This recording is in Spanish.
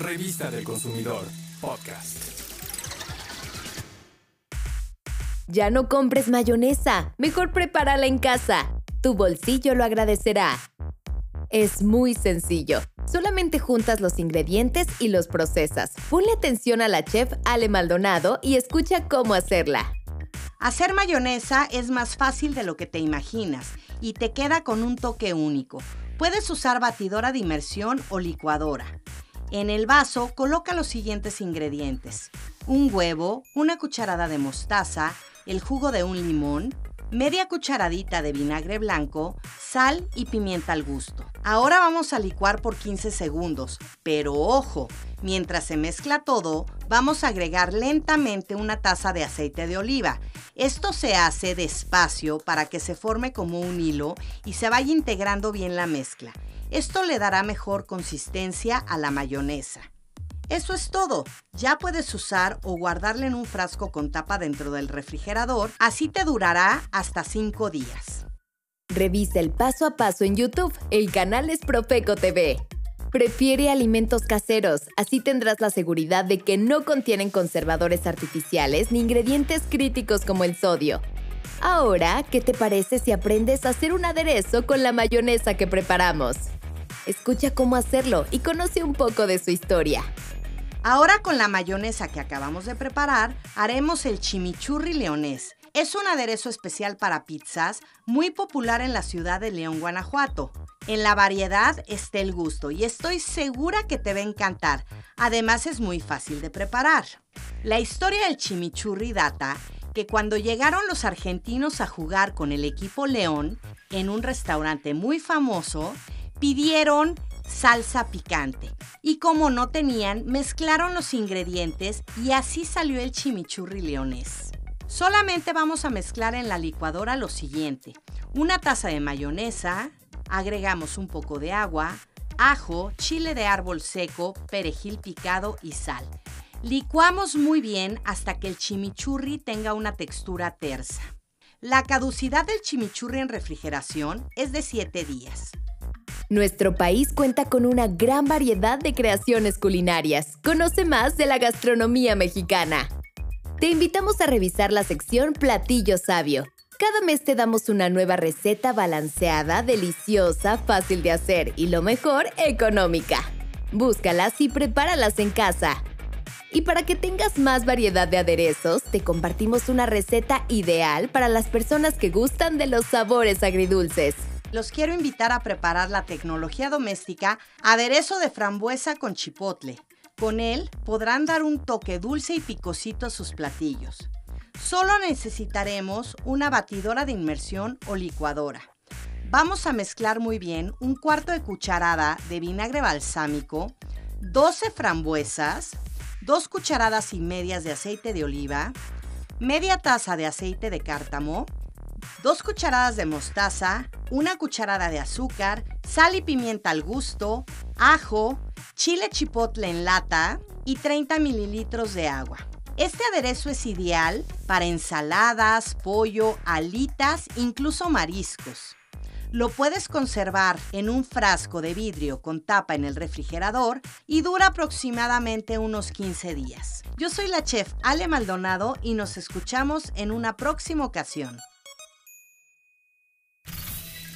Revista del Consumidor, podcast. Ya no compres mayonesa, mejor prepárala en casa. Tu bolsillo lo agradecerá. Es muy sencillo. Solamente juntas los ingredientes y los procesas. Ponle atención a la chef Ale Maldonado y escucha cómo hacerla. Hacer mayonesa es más fácil de lo que te imaginas y te queda con un toque único. Puedes usar batidora de inmersión o licuadora. En el vaso coloca los siguientes ingredientes. Un huevo, una cucharada de mostaza, el jugo de un limón, media cucharadita de vinagre blanco, sal y pimienta al gusto. Ahora vamos a licuar por 15 segundos, pero ojo, mientras se mezcla todo, vamos a agregar lentamente una taza de aceite de oliva. Esto se hace despacio para que se forme como un hilo y se vaya integrando bien la mezcla. Esto le dará mejor consistencia a la mayonesa. Eso es todo. Ya puedes usar o guardarle en un frasco con tapa dentro del refrigerador, así te durará hasta 5 días. Revisa el paso a paso en YouTube. El canal es Profeco TV. Prefiere alimentos caseros, así tendrás la seguridad de que no contienen conservadores artificiales ni ingredientes críticos como el sodio. Ahora, ¿qué te parece si aprendes a hacer un aderezo con la mayonesa que preparamos? Escucha cómo hacerlo y conoce un poco de su historia. Ahora con la mayonesa que acabamos de preparar, haremos el chimichurri leonés. Es un aderezo especial para pizzas, muy popular en la ciudad de León, Guanajuato. En la variedad está el gusto y estoy segura que te va a encantar. Además es muy fácil de preparar. La historia del chimichurri data que cuando llegaron los argentinos a jugar con el equipo León en un restaurante muy famoso, pidieron salsa picante. Y como no tenían, mezclaron los ingredientes y así salió el chimichurri leonés. Solamente vamos a mezclar en la licuadora lo siguiente. Una taza de mayonesa, agregamos un poco de agua, ajo, chile de árbol seco, perejil picado y sal. Licuamos muy bien hasta que el chimichurri tenga una textura tersa. La caducidad del chimichurri en refrigeración es de 7 días. Nuestro país cuenta con una gran variedad de creaciones culinarias. Conoce más de la gastronomía mexicana. Te invitamos a revisar la sección Platillo Sabio. Cada mes te damos una nueva receta balanceada, deliciosa, fácil de hacer y lo mejor, económica. Búscalas y prepáralas en casa. Y para que tengas más variedad de aderezos, te compartimos una receta ideal para las personas que gustan de los sabores agridulces los quiero invitar a preparar la tecnología doméstica aderezo de frambuesa con chipotle. Con él podrán dar un toque dulce y picosito a sus platillos. Solo necesitaremos una batidora de inmersión o licuadora. Vamos a mezclar muy bien un cuarto de cucharada de vinagre balsámico, 12 frambuesas, 2 cucharadas y medias de aceite de oliva, media taza de aceite de cártamo, 2 cucharadas de mostaza, una cucharada de azúcar, sal y pimienta al gusto, ajo, chile chipotle en lata y 30 mililitros de agua. Este aderezo es ideal para ensaladas, pollo, alitas, incluso mariscos. Lo puedes conservar en un frasco de vidrio con tapa en el refrigerador y dura aproximadamente unos 15 días. Yo soy la chef Ale Maldonado y nos escuchamos en una próxima ocasión.